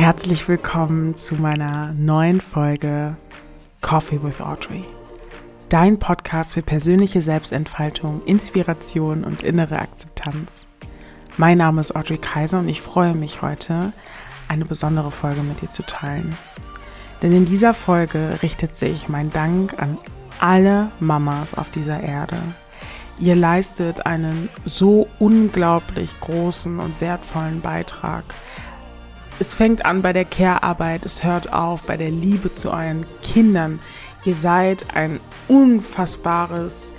Herzlich willkommen zu meiner neuen Folge Coffee with Audrey. Dein Podcast für persönliche Selbstentfaltung, Inspiration und innere Akzeptanz. Mein Name ist Audrey Kaiser und ich freue mich heute, eine besondere Folge mit dir zu teilen. Denn in dieser Folge richtet sich mein Dank an alle Mamas auf dieser Erde. Ihr leistet einen so unglaublich großen und wertvollen Beitrag. Es fängt an bei der Care-Arbeit, es hört auf bei der Liebe zu euren Kindern. Ihr seid ein unfassbares,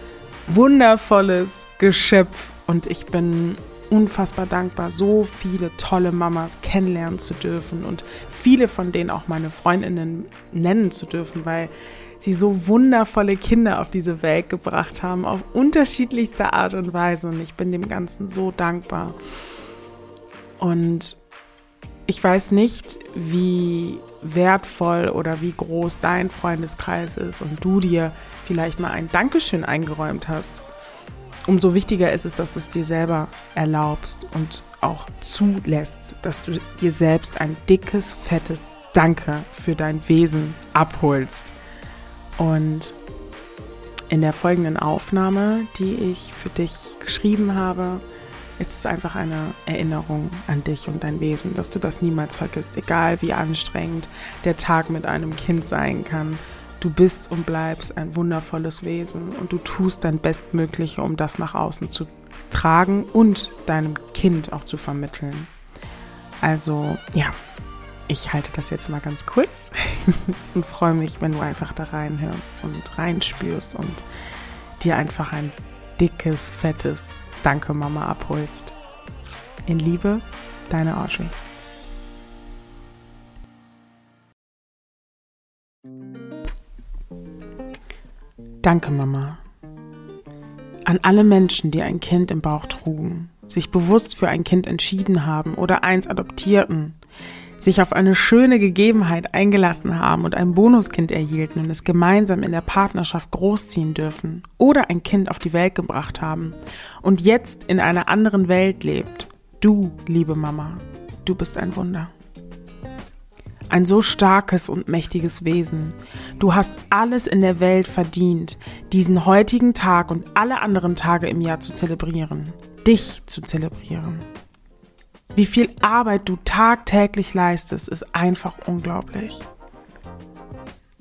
wundervolles Geschöpf und ich bin unfassbar dankbar, so viele tolle Mamas kennenlernen zu dürfen und viele von denen auch meine Freundinnen nennen zu dürfen, weil sie so wundervolle Kinder auf diese Welt gebracht haben, auf unterschiedlichste Art und Weise. Und ich bin dem Ganzen so dankbar. Und ich weiß nicht, wie wertvoll oder wie groß dein Freundeskreis ist und du dir vielleicht mal ein Dankeschön eingeräumt hast umso wichtiger ist es, dass du es dir selber erlaubst und auch zulässt, dass du dir selbst ein dickes, fettes Danke für dein Wesen abholst. Und in der folgenden Aufnahme, die ich für dich geschrieben habe, ist es einfach eine Erinnerung an dich und dein Wesen, dass du das niemals vergisst, egal wie anstrengend der Tag mit einem Kind sein kann Du bist und bleibst ein wundervolles Wesen und du tust dein Bestmögliche, um das nach außen zu tragen und deinem Kind auch zu vermitteln. Also ja, ich halte das jetzt mal ganz kurz und freue mich, wenn du einfach da reinhörst und reinspürst und dir einfach ein dickes, fettes Danke Mama abholst. In Liebe, deine Audrey. Danke, Mama. An alle Menschen, die ein Kind im Bauch trugen, sich bewusst für ein Kind entschieden haben oder eins adoptierten, sich auf eine schöne Gegebenheit eingelassen haben und ein Bonuskind erhielten und es gemeinsam in der Partnerschaft großziehen dürfen oder ein Kind auf die Welt gebracht haben und jetzt in einer anderen Welt lebt. Du, liebe Mama, du bist ein Wunder ein so starkes und mächtiges Wesen. Du hast alles in der Welt verdient, diesen heutigen Tag und alle anderen Tage im Jahr zu zelebrieren, dich zu zelebrieren. Wie viel Arbeit du tagtäglich leistest, ist einfach unglaublich.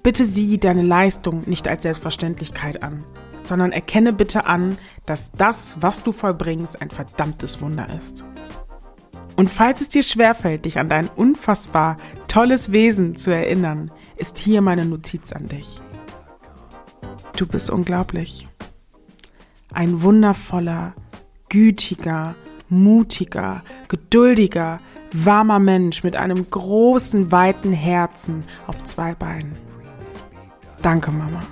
Bitte sieh deine Leistung nicht als Selbstverständlichkeit an, sondern erkenne bitte an, dass das, was du vollbringst, ein verdammtes Wunder ist. Und falls es dir schwerfällt, dich an dein unfassbar tolles Wesen zu erinnern, ist hier meine Notiz an dich. Du bist unglaublich. Ein wundervoller, gütiger, mutiger, geduldiger, warmer Mensch mit einem großen, weiten Herzen auf zwei Beinen. Danke, Mama.